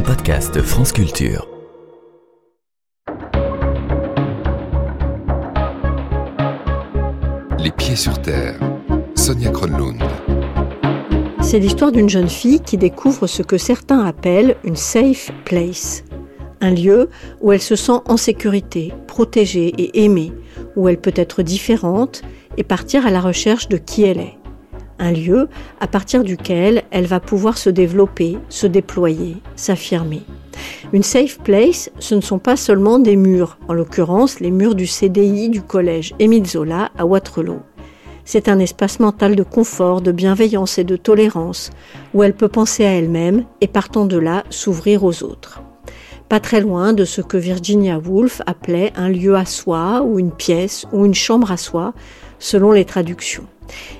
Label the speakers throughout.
Speaker 1: un podcast France Culture.
Speaker 2: Les pieds sur terre. Sonia Kronlund.
Speaker 3: C'est l'histoire d'une jeune fille qui découvre ce que certains appellent une safe place. Un lieu où elle se sent en sécurité, protégée et aimée, où elle peut être différente et partir à la recherche de qui elle est. Un lieu à partir duquel elle va pouvoir se développer, se déployer, s'affirmer. Une safe place, ce ne sont pas seulement des murs, en l'occurrence les murs du CDI du collège Émile Zola à Waterloo. C'est un espace mental de confort, de bienveillance et de tolérance, où elle peut penser à elle-même et partant de là s'ouvrir aux autres. Pas très loin de ce que Virginia Woolf appelait un lieu à soi, ou une pièce, ou une chambre à soi, selon les traductions.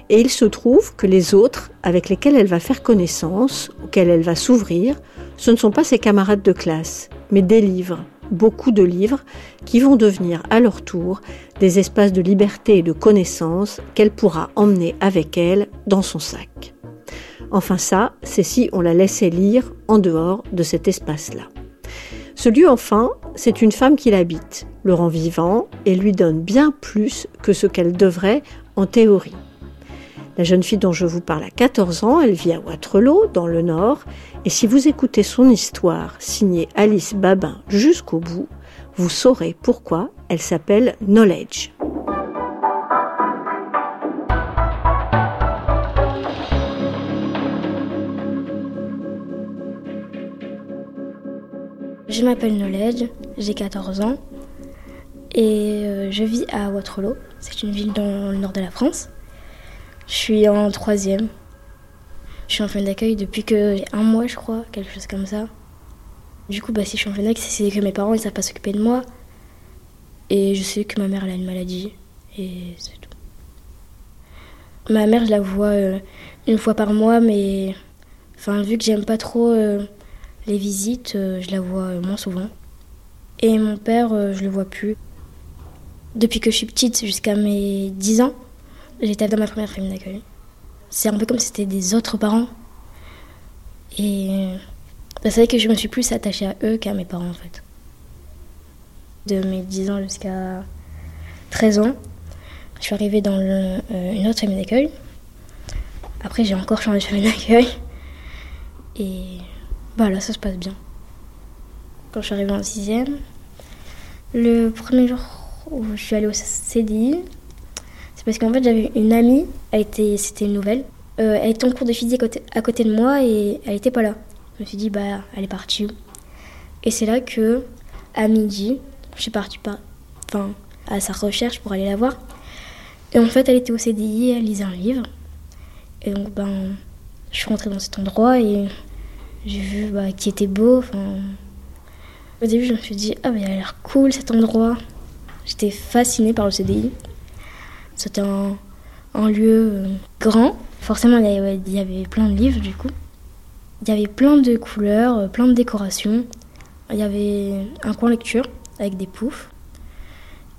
Speaker 3: Et il se trouve que les autres avec lesquels elle va faire connaissance, auxquels elle va s'ouvrir, ce ne sont pas ses camarades de classe, mais des livres, beaucoup de livres, qui vont devenir à leur tour des espaces de liberté et de connaissance qu'elle pourra emmener avec elle dans son sac. Enfin ça, c'est si on la laissait lire en dehors de cet espace-là. Ce lieu, enfin, c'est une femme qui l'habite, le rend vivant et lui donne bien plus que ce qu'elle devrait en théorie. La jeune fille dont je vous parle a 14 ans, elle vit à Waterloo, dans le Nord, et si vous écoutez son histoire, signée Alice Babin jusqu'au bout, vous saurez pourquoi elle s'appelle Knowledge.
Speaker 4: Je m'appelle Knowledge, j'ai 14 ans et euh, je vis à Waterloo. C'est une ville dans le nord de la France. Je suis en troisième. Je suis en fin d'accueil depuis que un mois, je crois, quelque chose comme ça. Du coup, bah, si je suis en fin d'accueil, c'est que mes parents, ils savent pas s'occuper de moi. Et je sais que ma mère, elle a une maladie. Et c'est tout. Ma mère, je la vois euh, une fois par mois, mais enfin, vu que j'aime pas trop euh, les visites, euh, je la vois moins souvent. Et mon père, je le vois plus. Depuis que je suis petite, jusqu'à mes 10 ans, J'étais dans ma première famille d'accueil. C'est un peu comme si c'était des autres parents. Et c'est vrai que je me suis plus attachée à eux qu'à mes parents en fait. De mes 10 ans jusqu'à 13 ans, je suis arrivée dans euh, une autre famille d'accueil. Après, j'ai encore changé de famille d'accueil. Et voilà, ça se passe bien. Quand je suis arrivée en 6 le premier jour où je suis allée au CDI, c'est parce qu'en fait, j'avais une amie, elle était, c'était une nouvelle. Euh, elle était en cours de physique à côté de moi et elle n'était pas là. Je me suis dit, bah, elle est partie Et c'est là que, à midi, je suis partie pas, enfin, à sa recherche pour aller la voir. Et en fait, elle était au CDI, elle lisait un livre. Et donc, ben, je suis rentrée dans cet endroit et j'ai vu bah, qui était beau. Au début, je me suis dit, ah, mais il a l'air cool cet endroit. J'étais fascinée par le CDI. C'était un, lieu euh, grand. Forcément, il y, avait, plein de livres du coup. Il y avait plein de couleurs, euh, plein de décorations. Il y avait un coin lecture avec des poufs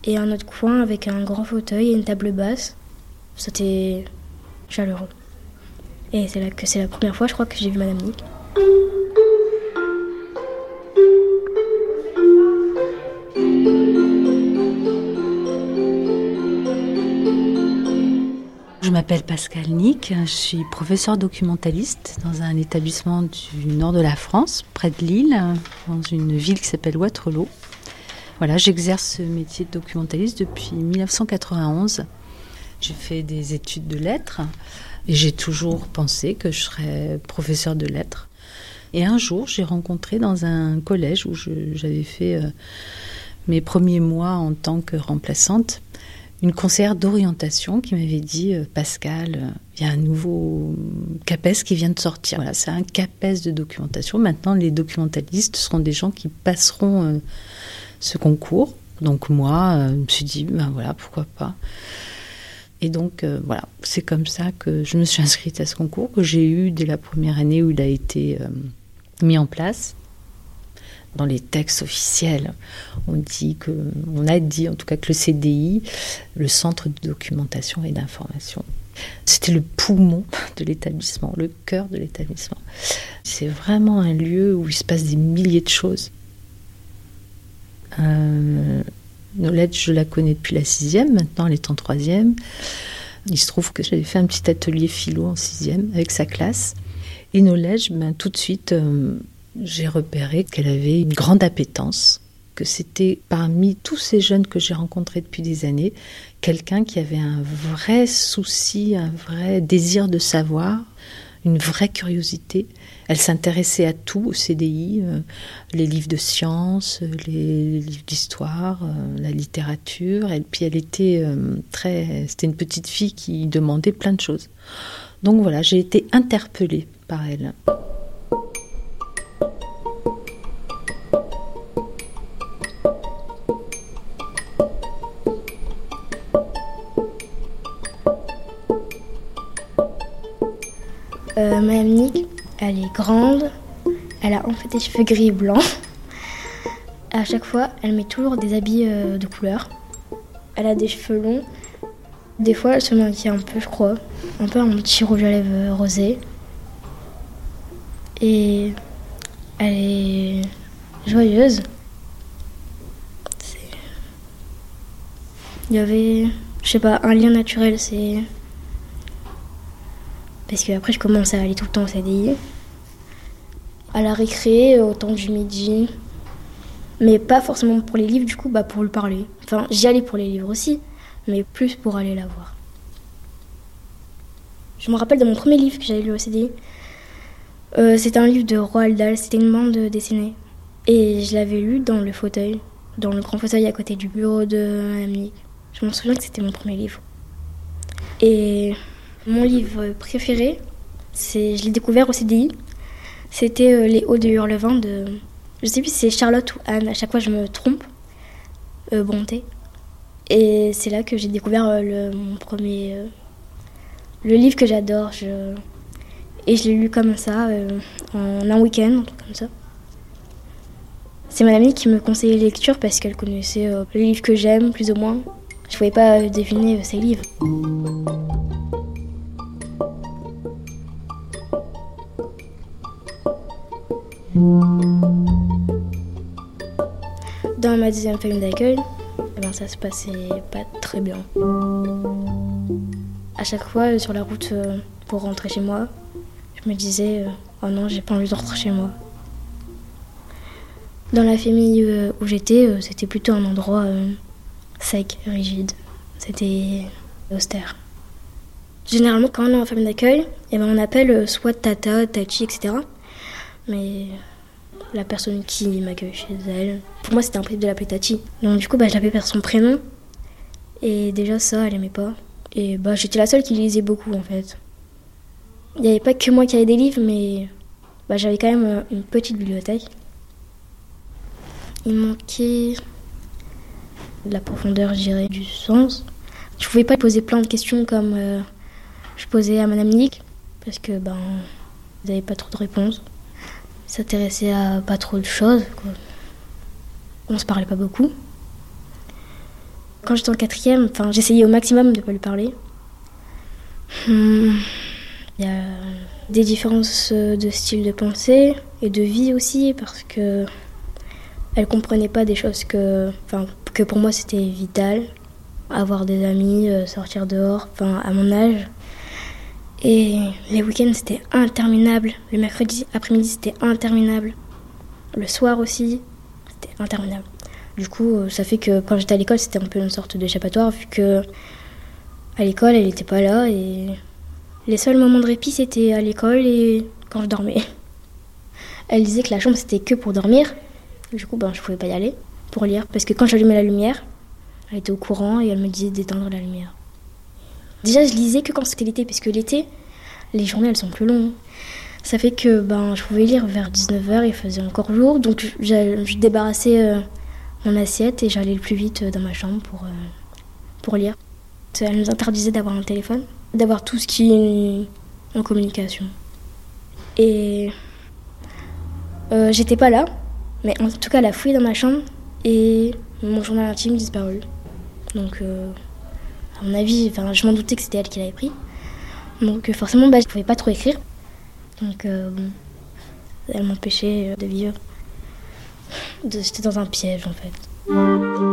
Speaker 4: et un autre coin avec un grand fauteuil et une table basse. C'était chaleureux. Et c'est là que c'est la première fois, je crois, que j'ai vu Madame Nick.
Speaker 5: Pascal Nick, je suis professeur documentaliste dans un établissement du nord de la France, près de Lille, dans une ville qui s'appelle Waterloo. Voilà, j'exerce ce métier de documentaliste depuis 1991. J'ai fait des études de lettres et j'ai toujours pensé que je serais professeur de lettres. Et un jour, j'ai rencontré dans un collège où j'avais fait euh, mes premiers mois en tant que remplaçante une conseillère d'orientation qui m'avait dit euh, Pascal, euh, il y a un nouveau CAPES qui vient de sortir. Voilà, c'est un CAPES de documentation. Maintenant, les documentalistes seront des gens qui passeront euh, ce concours. Donc moi, je me suis dit, ben voilà, pourquoi pas. Et donc voilà, c'est comme ça que je me suis inscrite à ce concours que j'ai eu dès la première année où il a été mis en place dans les textes officiels, on dit que, on a dit en tout cas que le CDI, le Centre de documentation et d'information, C'était le poumon de l'établissement, le cœur de l'établissement. C'est vraiment un lieu où il se passe des milliers de choses. Euh, je la connais depuis la sixième, maintenant elle est en troisième. Il se trouve que j'avais fait un petit atelier philo en sixième avec sa classe. Et Nolette, ben, tout de suite, euh, j'ai repéré qu'elle avait une grande appétence, que c'était parmi tous ces jeunes que j'ai rencontrés depuis des années, quelqu'un qui avait un vrai souci, un vrai désir de savoir, une vraie curiosité. Elle s'intéressait à tout au CDI, euh, les livres de sciences, les livres d'histoire, euh, la littérature. Et puis elle était euh, très, c'était une petite fille qui demandait plein de choses. Donc voilà, j'ai été interpellée par elle.
Speaker 4: Elle est grande, elle a en fait des cheveux gris et blancs. À chaque fois, elle met toujours des habits euh, de couleur. Elle a des cheveux longs. Des fois, elle se maquille un peu, je crois. Un peu un petit rouge à lèvres rosé. Et elle est joyeuse. Il y avait, je sais pas, un lien naturel, c'est parce que après je commence à aller tout le temps au CDI. À la récré, au temps du midi. Mais pas forcément pour les livres, du coup, bah pour lui parler. Enfin, j'y allais pour les livres aussi, mais plus pour aller la voir. Je me rappelle de mon premier livre que j'avais lu au CDI. Euh, c'était un livre de Roald Dahl, c'était une bande dessinée. Et je l'avais lu dans le fauteuil, dans le grand fauteuil à côté du bureau de Nick. Je m'en souviens que c'était mon premier livre. Et mon livre préféré, c'est, je l'ai découvert au CDI. C'était euh, Les Hauts de Hurlevent de. Je sais plus si c'est Charlotte ou Anne, à chaque fois je me trompe. Euh, bonté. Et c'est là que j'ai découvert euh, mon premier. euh, le livre que j'adore. Et je l'ai lu comme ça, en un week-end, un truc comme ça. C'est ma amie qui me conseillait les lectures parce qu'elle connaissait les livres que j'aime, plus ou moins. Je pouvais pas deviner ses livres. Dans ma deuxième famille d'accueil, eh ben, ça se passait pas très bien. À chaque fois, euh, sur la route euh, pour rentrer chez moi, je me disais euh, Oh non, j'ai pas envie de rentrer chez moi. Dans la famille où j'étais, c'était plutôt un endroit sec, rigide. C'était austère. Généralement, quand on est en famille d'accueil, eh ben, on appelle soit tata, tati, etc. Mais la personne qui m'accueille chez elle, pour moi, c'était impossible de l'appeler tati. Donc, du coup, bah, je par son prénom. Et déjà, ça, elle aimait pas. Et bah, j'étais la seule qui lisait beaucoup, en fait. Il n'y avait pas que moi qui avait des livres, mais bah, j'avais quand même euh, une petite bibliothèque. Il manquait de la profondeur, je dirais, du sens. Je pouvais pas poser plein de questions comme euh, je posais à Madame Nick, parce que ben, vous n'avez pas trop de réponses. S'intéressait à pas trop de choses. On se parlait pas beaucoup. Quand j'étais en quatrième, enfin, j'essayais au maximum de pas lui parler. Hmm, Il y a des différences de style de pensée et de vie aussi, parce que elle comprenait pas des choses que, enfin, que pour moi c'était vital. Avoir des amis, euh, sortir dehors, enfin, à mon âge. Et les week-ends c'était interminable. Le mercredi après-midi c'était interminable. Le soir aussi, c'était interminable. Du coup, euh, ça fait que quand j'étais à l'école, c'était un peu une sorte d'échappatoire, vu que à l'école, elle n'était pas là et les seuls moments de répit, c'était à l'école et quand je dormais. Elle disait que la chambre, c'était que pour dormir. Du coup, ben, je pouvais pas y aller pour lire. Parce que quand j'allumais la lumière, elle était au courant et elle me disait d'éteindre la lumière. Déjà, je lisais que quand c'était l'été, parce que l'été, les journées, elles sont plus longues. Ça fait que ben, je pouvais lire vers 19h, il faisait encore jour. Donc, je, débarrassais euh, mon assiette et j'allais le plus vite euh, dans ma chambre pour, euh, pour lire. Elle nous interdisait d'avoir un téléphone, d'avoir tout ce qui est en communication. Et j'étais pas là, mais en tout cas, elle a fouillé dans ma chambre et mon journal intime disparu. Donc, à mon avis, enfin, je m'en doutais que c'était elle qui l'avait pris. Donc euh, forcément, bah, je ne pouvais pas trop écrire. Donc bon, elle m'empêchait de vivre. J'étais dans un piège en fait.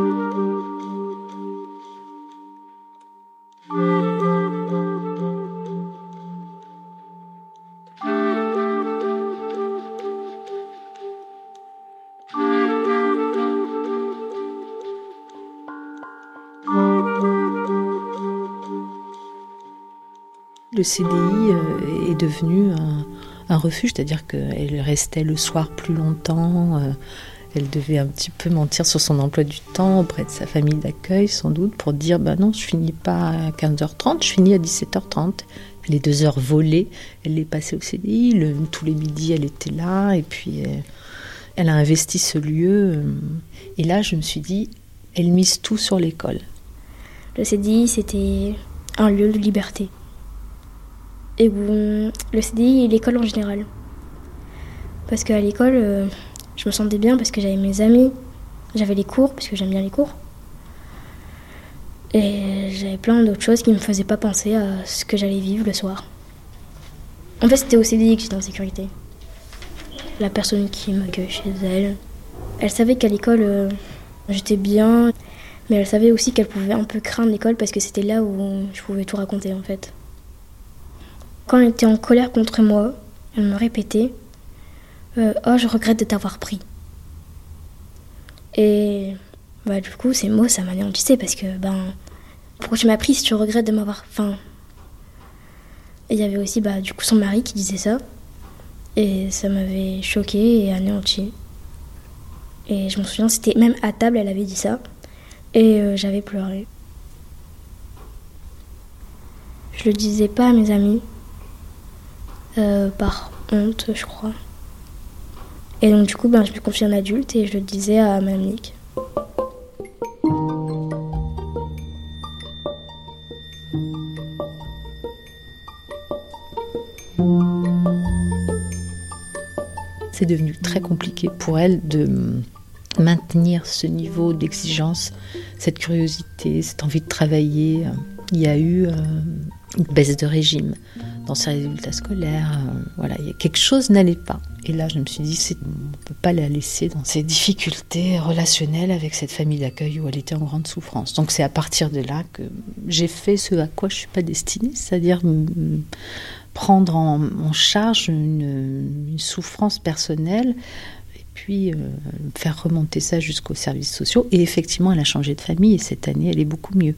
Speaker 5: Le CDI euh, est devenu un, refuge, c'est-à-dire qu'elle restait le soir plus longtemps. Euh, elle devait un petit peu mentir sur son emploi du temps auprès de sa famille d'accueil, sans doute, pour dire bah non, je finis pas à 15h30, je finis à 17h30. Les deux heures volées, elle les passait au CDI. tous les midis, elle était là. Et puis, elle, euh, elle a investi ce lieu. Et là, je me suis dit, elle mise tout sur l'école.
Speaker 4: Le CDI, c'était un lieu de liberté et le CDI et l'école en général. Parce qu'à l'école, euh, je me sentais bien parce que j'avais mes amis, j'avais les cours, parce que j'aime bien les cours. Et j'avais plein d'autres choses qui ne me faisaient pas penser à ce que j'allais vivre le soir. En fait, c'était au CDI que j'étais en sécurité. La personne qui m'accueille chez elle, elle savait qu'à l'école, euh, j'étais bien, mais elle savait aussi qu'elle pouvait un peu craindre l'école parce que c'était là où je pouvais tout raconter en fait. Quand elle était en colère contre moi, elle me répétait euh, Oh, je regrette de t'avoir pris. Et bah, du coup, ces mots, ça m'anéantissait parce que, ben, pourquoi tu m'as pris si tu regrettes de m'avoir. Enfin. Et il y avait aussi, bah, du coup, son mari qui disait ça. Et ça m'avait choqué et anéanti. Et je me souviens, c'était même à table, elle avait dit ça. Et euh, j'avais pleuré. Je le disais pas à mes amis euh, par honte, je crois. Et donc du coup, ben, je me confie un adulte et je le disais à ma Nick.
Speaker 5: C'est devenu très compliqué pour elle de maintenir ce niveau d'exigence, cette curiosité, cette envie de travailler. Il y a eu euh, une baisse de régime dans ses résultats scolaires. Euh, voilà, quelque chose n'allait pas. Et là, je me suis dit, on ne peut pas la laisser dans ces difficultés relationnelles avec cette famille d'accueil où elle était en grande souffrance. Donc c'est à partir de là que j'ai fait ce à quoi je ne suis pas destinée, c'est-à-dire prendre en, charge une, souffrance personnelle et puis euh, faire remonter ça jusqu'aux services sociaux. Et effectivement, elle a changé de famille et cette année, elle est beaucoup mieux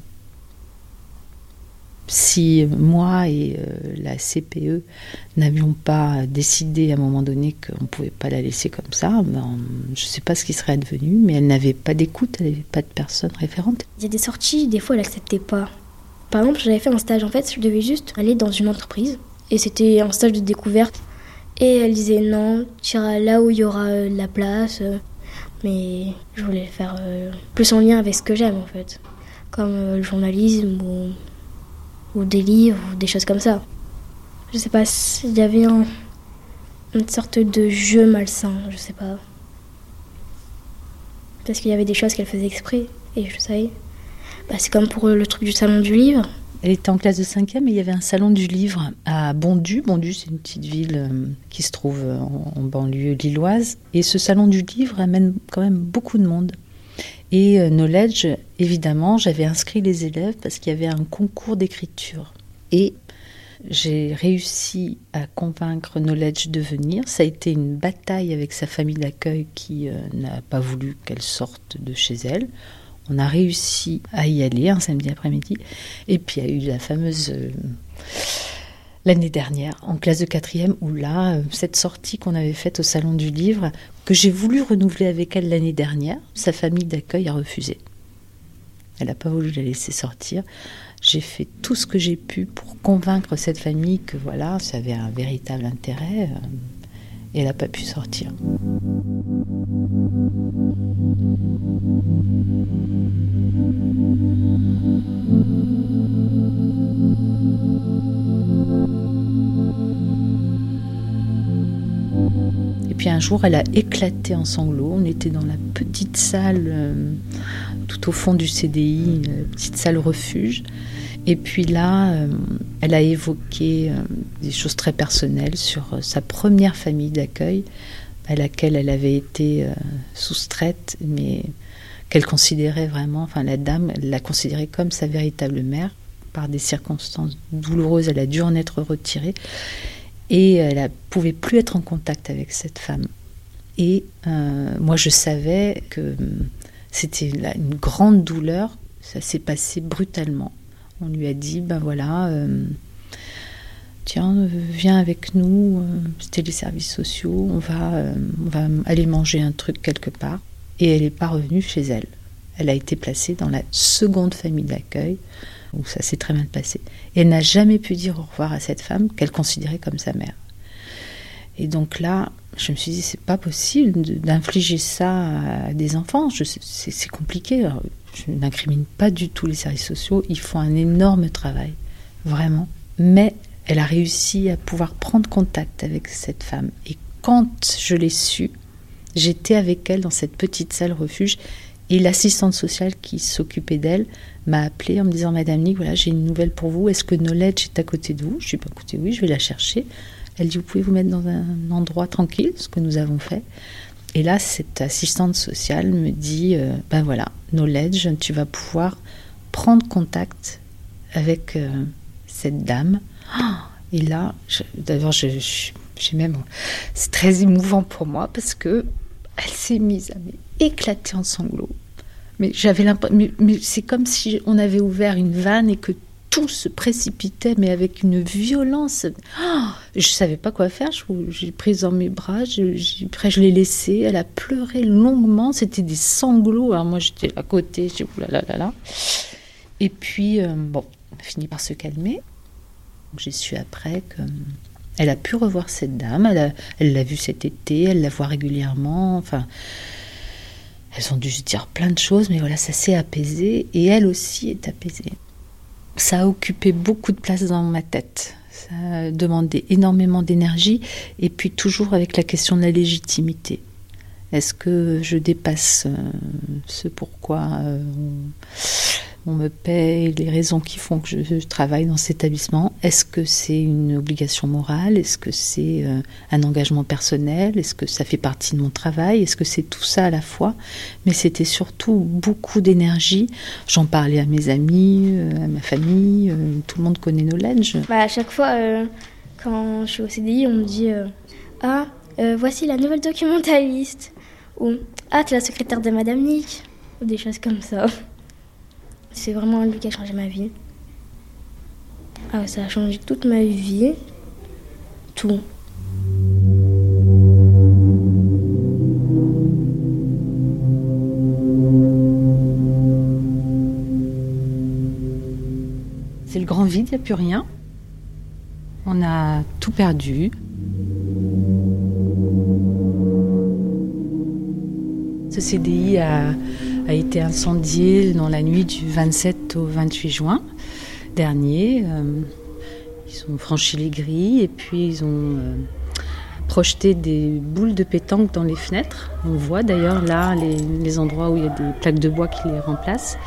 Speaker 5: si moi et euh, la CPE n'avions pas décidé à un moment donné qu'on ne pouvait pas la laisser comme ça, ben, je ne sais pas ce qui serait advenu, mais elle n'avait pas d'écoute, elle n'avait pas de personne référente.
Speaker 4: Il y a des sorties, des fois elle n'acceptait pas. Par exemple, j'avais fait un stage, en fait, je devais juste aller dans une entreprise, et c'était un stage de découverte. Et elle disait non, tu iras là où il y aura euh, la place, euh, mais je voulais faire plus en lien avec ce que j'aime en fait, comme le journalisme ou ou des livres ou des choses comme ça. Je sais pas s'il y avait une sorte de jeu malsain, je sais pas. Parce qu'il y avait des choses qu'elle faisait exprès et je savais. Bah, c'est comme pour le truc du salon du livre.
Speaker 5: Elle était en classe de 5e et il y avait un salon du livre à Bondu. Bondu, c'est une petite ville euh, qui se trouve en, en banlieue lilloise. Et ce salon du livre amène quand même beaucoup de monde. Et euh, Knowledge, évidemment, j'avais inscrit les élèves parce qu'il y avait un concours d'écriture. Et j'ai réussi à convaincre Knowledge de venir. Ça a été une bataille avec sa famille d'accueil qui euh, n'a pas voulu qu'elle sorte de chez elle. On a réussi à y aller un samedi après-midi. Et puis il y a eu la fameuse... Euh, l'année dernière, en classe de quatrième, où là, euh, cette sortie qu'on avait faite au Salon du Livre, que j'ai voulu renouveler avec elle l'année dernière, sa famille d'accueil a refusé. Elle n'a pas voulu la laisser sortir. J'ai fait tout ce que j'ai pu pour convaincre cette famille que voilà, ça avait un véritable intérêt. Euh, et elle n'a pas pu sortir. Un jour, elle a éclaté en sanglots. On était dans la petite salle euh, tout au fond du CDI, petite salle refuge. Et puis là, euh, elle a évoqué euh, des choses très personnelles sur sa première famille d'accueil à laquelle elle avait été soustraite, mais qu'elle considérait vraiment, enfin la dame, elle l'a considérait comme sa véritable mère. Par des circonstances douloureuses, elle a dû en être retirée et elle ne pouvait plus être en contact avec cette femme. Et moi, je savais que c'était une grande douleur. Ça s'est passé brutalement. On lui a dit, ben voilà, euh, tiens, euh, viens avec nous, euh, c'était les services sociaux, on va, on va aller manger un truc quelque part. Et elle n'est pas revenue chez elle. Elle a été placée dans la seconde famille d'accueil, où ça s'est très mal passé. Et elle n'a jamais pu dire au revoir à cette femme qu'elle considérait comme sa mère. Et donc là, je me suis dit, c'est pas possible d'infliger ça à des enfants. C'est compliqué. je n'incrimine pas du tout les services sociaux. Ils font un énorme travail, vraiment. Mais elle a réussi à pouvoir prendre contact avec cette femme. Et quand je l'ai su, j'étais avec elle dans cette petite salle refuge. Et l'assistante sociale qui s'occupait d'elle m'a appelée en me disant Madame Nick, voilà, j'ai une nouvelle pour vous. Est-ce que Knowledge est à côté de vous? Je suis pas à côté, oui, je vais la chercher. Elle dit, vous pouvez vous mettre dans un endroit tranquille, ce que nous avons fait. Et là, cette assistante sociale me dit, euh, ben voilà, knowledge, tu vas pouvoir prendre contact avec euh, cette dame. Et là, d'ailleurs, j'ai même, c'est très émouvant pour moi parce que elle s'est mise à m'éclater en sanglots. Mais j'avais l'impression, mais c'est comme si on avait ouvert une vanne et que tout se précipitait, mais avec une violence. Oh, je savais pas quoi faire. J'ai prise dans mes bras, je, après je l'ai laissée. Elle a pleuré longuement. C'était des sanglots. Alors moi, j'étais à côté. J'ai là, là. Et puis, euh, bon, on a fini par se calmer. J'ai su après que. Elle a pu revoir cette dame, elle l'a vue cet été, elle la voit régulièrement, enfin, elles ont dû se dire plein de choses, mais voilà, ça s'est apaisé, et elle aussi est apaisée ça a occupé beaucoup de place dans ma tête. Ça a demandé énormément d'énergie et puis toujours avec la question de la légitimité. Est-ce que je dépasse euh, ce pourquoi euh, on me paye, les raisons qui font que je, travaille dans cet établissement. Est-ce que c'est une obligation morale? Est-ce que c'est euh, un engagement personnel? Est-ce que ça fait partie de mon travail? Est-ce que c'est tout ça à la fois? Mais c'était surtout beaucoup d'énergie. J'en parlais à mes amis, euh, à ma famille, euh, tout le monde connaît Knowledge.
Speaker 4: Bah, à chaque fois, quand je suis au CDI, on me dit Ah, voici la nouvelle documentaliste. Ou Ah, tu es la secrétaire de Madame Nick. Ou des choses comme ça. C'est vraiment lui qui a changé ma vie. Ah, ça a changé toute ma vie. Tout.
Speaker 5: C'est le grand vide, il n'y a plus rien. On a tout perdu. Ce CDI a a été incendié dans la nuit du 27 au 28 juin dernier. Euh, ils ont franchi les grilles et puis ils ont euh, projeté des boules de pétanque dans les fenêtres. On voit d'ailleurs là les, endroits où il y a des plaques de bois qui les remplacent.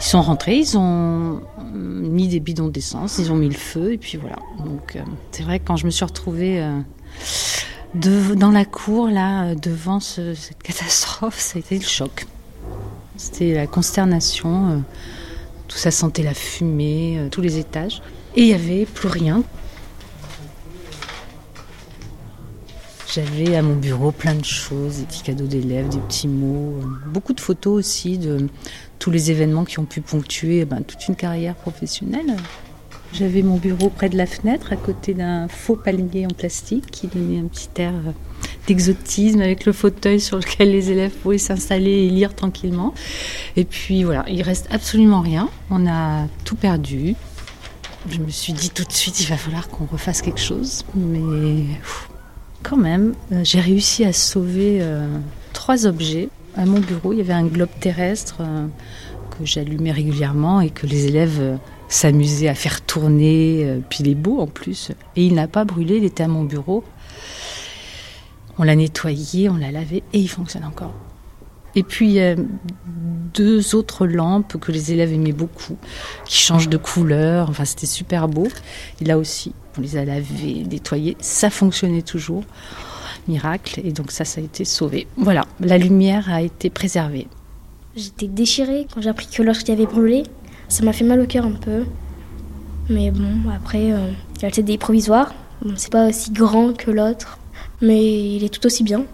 Speaker 5: Ils sont rentrés, ils ont euh, mis des bidons d'essence, ils ont mis le feu et puis voilà. Donc c'est vrai que quand je me suis retrouvée dans la cour là devant cette catastrophe, ça a été le choc. C'était la consternation. Euh, tout ça sentait la fumée, euh, tous les étages. Et il n'y avait plus rien. J'avais à mon bureau plein de choses, des petits cadeaux d'élèves, des petits mots, euh, beaucoup de photos aussi de tous les événements qui ont pu ponctuer ben, toute une carrière professionnelle. J'avais mon bureau près de la fenêtre, à côté d'un faux palmier en plastique qui donnait un petit air d'exotisme avec le fauteuil sur lequel les élèves pouvaient s'installer et lire tranquillement. Et puis voilà, il reste absolument rien. On a tout perdu. Je me suis dit tout de suite, il va falloir qu'on refasse quelque chose. Mais quand même, euh, j'ai réussi à sauver euh, trois objets. À mon bureau, il y avait un globe terrestre euh, que j'allumais régulièrement et que les élèves s'amusaient à faire tourner. puis il est beau en plus. Et il n'a pas brûlé, il était à mon bureau. On l'a nettoyé, on l'a lavé et il fonctionne encore. Et puis, deux autres lampes que les élèves aimaient beaucoup, qui changent de couleur. Enfin, c'était super beau. Et là aussi, on les a lavées, nettoyées. Ça fonctionnait toujours. Miracle. Et donc, ça, ça a été sauvé. Voilà, la lumière a été préservée.
Speaker 4: J'étais déchirée quand j'ai appris que l'autre avait brûlé. Ça m'a fait mal au cœur un peu. Mais bon, après, euh, il y a le CDI provisoire. C'est pas aussi grand que l'autre, mais il est tout aussi bien.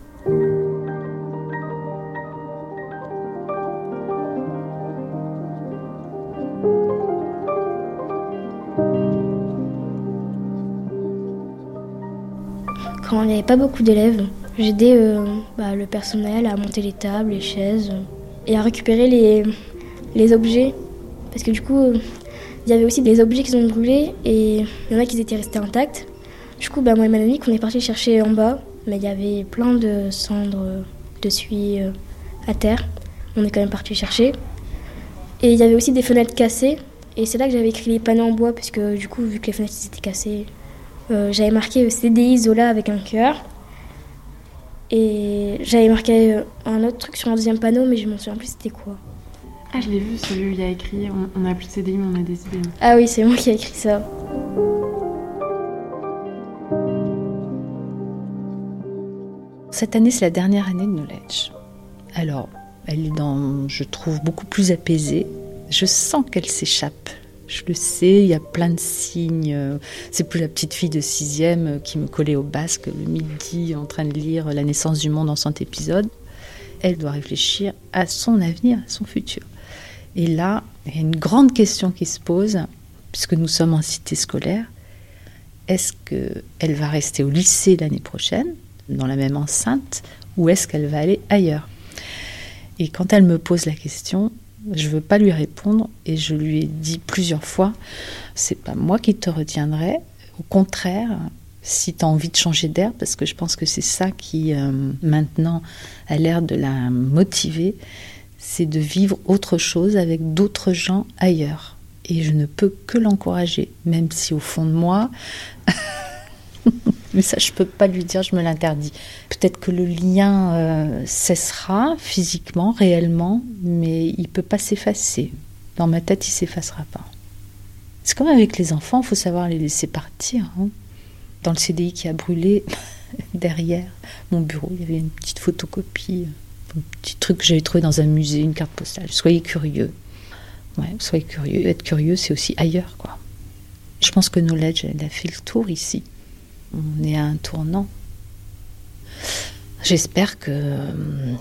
Speaker 4: Quand il n'y avait pas beaucoup d'élèves, j'aidais euh, bah, le personnel à monter les tables, les chaises et à récupérer les, objets. Parce que du coup, euh, il y avait aussi des objets qui ont brûlé et il y en a qui étaient restés intacts. Du coup, bah, moi et ma amie, on est parti chercher en bas, mais il y avait plein de cendres de suie à terre. On est quand même parti chercher. Et il y avait aussi des fenêtres cassées. Et c'est là que j'avais écrit les panneaux en bois, parce que du coup, vu que les fenêtres étaient cassées, euh, j'avais marqué CDI Zola avec un cœur. Et j'avais marqué euh, un autre truc sur un deuxième panneau, mais je m'en souviens plus c'était quoi.
Speaker 6: Ah, je l'ai vu, celui où il y a écrit on n'a plus de CDI, mais on a des idées.
Speaker 4: Ah oui, c'est moi qui ai écrit ça.
Speaker 5: Cette année, c'est la dernière année de Knowledge. Alors, elle est dans, je trouve, beaucoup plus apaisée. Je sens qu'elle s'échappe. Je le sais, il y a plein de signes. C'est plus la petite fille de sixième qui me collait au basque le midi en train de lire La naissance du monde en cent épisodes. Elle doit réfléchir à son avenir, à son futur. Et là, il y a une grande question qui se pose, puisque nous sommes en cité scolaire. Est-ce qu'elle va rester au lycée l'année prochaine, dans la même enceinte, ou est-ce qu'elle va aller ailleurs? Et quand elle me pose la question, je ne veux pas lui répondre et je lui ai dit plusieurs fois, c'est pas moi qui te retiendrai. Au contraire, si tu as envie de changer d'air, parce que je pense que c'est ça qui euh, maintenant a l'air de la motiver, c'est de vivre autre chose avec d'autres gens ailleurs. Et je ne peux que l'encourager, même si au fond de moi, mais ça je peux pas lui dire, je me l'interdis. Peut-être que le lien euh, cessera physiquement, réellement, mais il peut pas s'effacer. Dans ma tête, il s'effacera pas. C'est comme avec les enfants, il faut savoir les laisser partir. Hein. Dans le CDI qui a brûlé, derrière mon bureau, il y avait une petite photocopie, un petit truc que j'avais trouvé dans un musée, une carte postale. Soyez curieux. Ouais, soyez curieux. Être curieux, c'est aussi ailleurs, quoi. Je pense que Knowledge, elle a fait le tour ici. On est à un tournant. J'espère que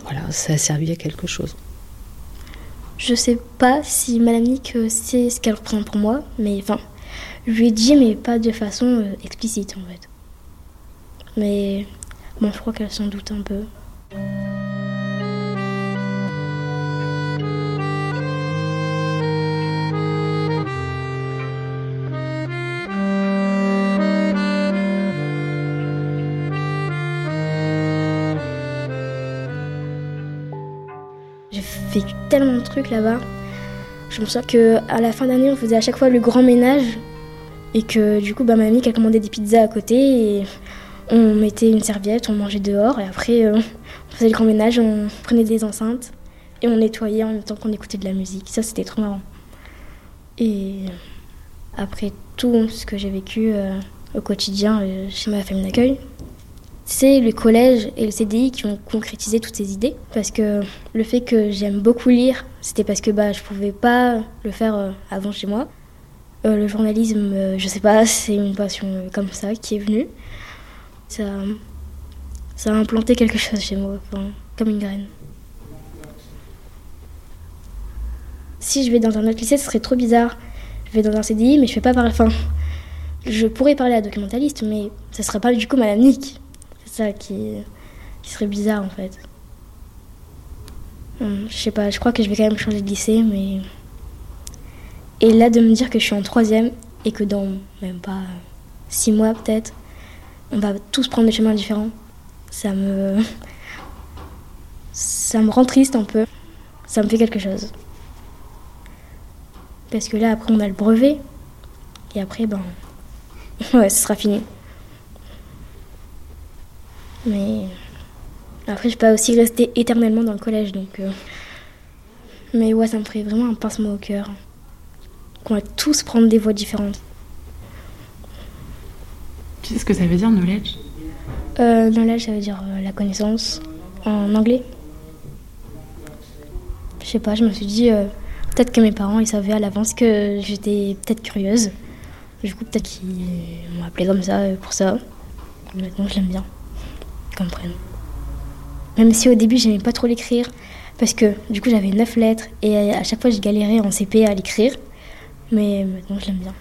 Speaker 5: voilà, ça a servi à quelque chose.
Speaker 4: Je sais pas si Madame Nick sait ce qu'elle représente pour moi, mais enfin, je lui ai dit, mais pas de façon euh, explicite en fait. Mais bon, je crois qu'elle s'en doute un peu. Tellement de trucs là-bas. Je me souviens qu'à la fin d'année, on faisait à chaque fois le grand ménage. Et que du coup, bah, ma mamie a commandé des pizzas à côté. Et on mettait une serviette, on mangeait dehors. Et après, euh, on faisait le grand ménage, on prenait des enceintes. Et on nettoyait en même temps qu'on écoutait de la musique. Ça, c'était trop marrant. Et après tout ce que j'ai vécu euh, au quotidien euh, chez ma famille d'accueil, c'est le collège et le CDI qui ont concrétisé toutes ces idées. Parce que le fait que j'aime beaucoup lire, c'était parce que bah, je ne pouvais pas le faire euh, avant chez moi. Euh, le journalisme, euh, je sais pas, c'est une passion euh, comme ça qui est venue. Ça, ça a implanté quelque chose chez moi, comme une graine. Si je vais dans un autre lycée, ce serait trop bizarre. Je vais dans un CDI, mais je fais pas parler. Enfin, je pourrais parler à documentaliste, mais ça serait pas du coup Madame Nick. Ça qui, qui serait bizarre en fait. Hum, je sais pas, je crois que je vais quand même changer de lycée, mais. Et là, de me dire que je suis en troisième et que dans même pas six mois peut-être, on va tous prendre des chemins différents, ça me. Ça me rend triste un peu. Ça me fait quelque chose. Parce que là, après, on a le brevet. Et après, ben. Ouais, ce sera fini. Mais
Speaker 7: Après, je peux aussi rester éternellement dans le collège, donc. euh, Mais ouais, ça me ferait vraiment un pincement au cœur. Qu'on va tous prendre des voies différentes.
Speaker 6: Tu sais ce que ça veut dire, knowledge?
Speaker 7: Euh, knowledge, ça veut dire euh, la connaissance en anglais. Je sais pas, je me suis dit, euh, peut-être que mes parents, ils savaient à l'avance que j'étais peut-être curieuse. Du coup, peut-être qu'ils m'ont appelé comme ça pour ça. Maintenant, je l'aime bien. Même si au début, j'aimais pas trop l'écrire, parce que du coup, j'avais neuf lettres et à chaque fois, je galérais en CP à l'écrire. Mais maintenant, je l'aime bien.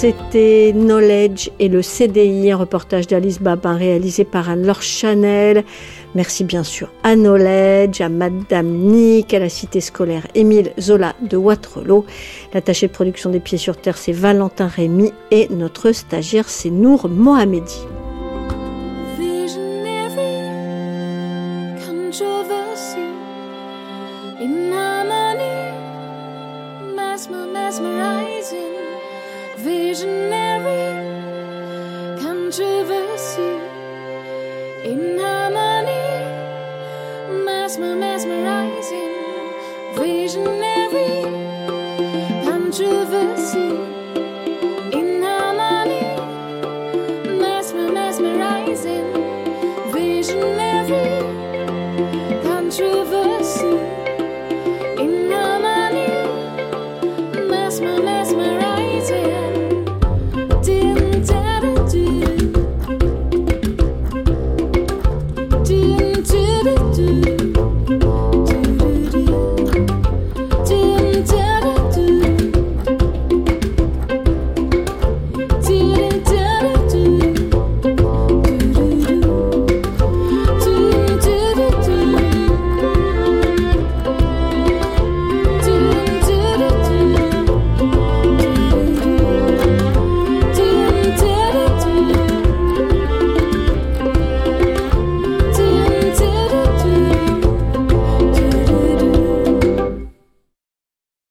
Speaker 3: C'était Knowledge et le CDI, un reportage d'Alice Babin réalisé par Anne-Laure Chanel. Merci bien sûr à Knowledge, à Madame Nick, à la cité scolaire Émile Zola de Waterloo. L'attaché de production des Pieds sur Terre, c'est Valentin Rémy et notre stagiaire, c'est Nour Mohamedi.
Speaker 8: visionary controversy in harmony, mesmer, mesmerizing visionary.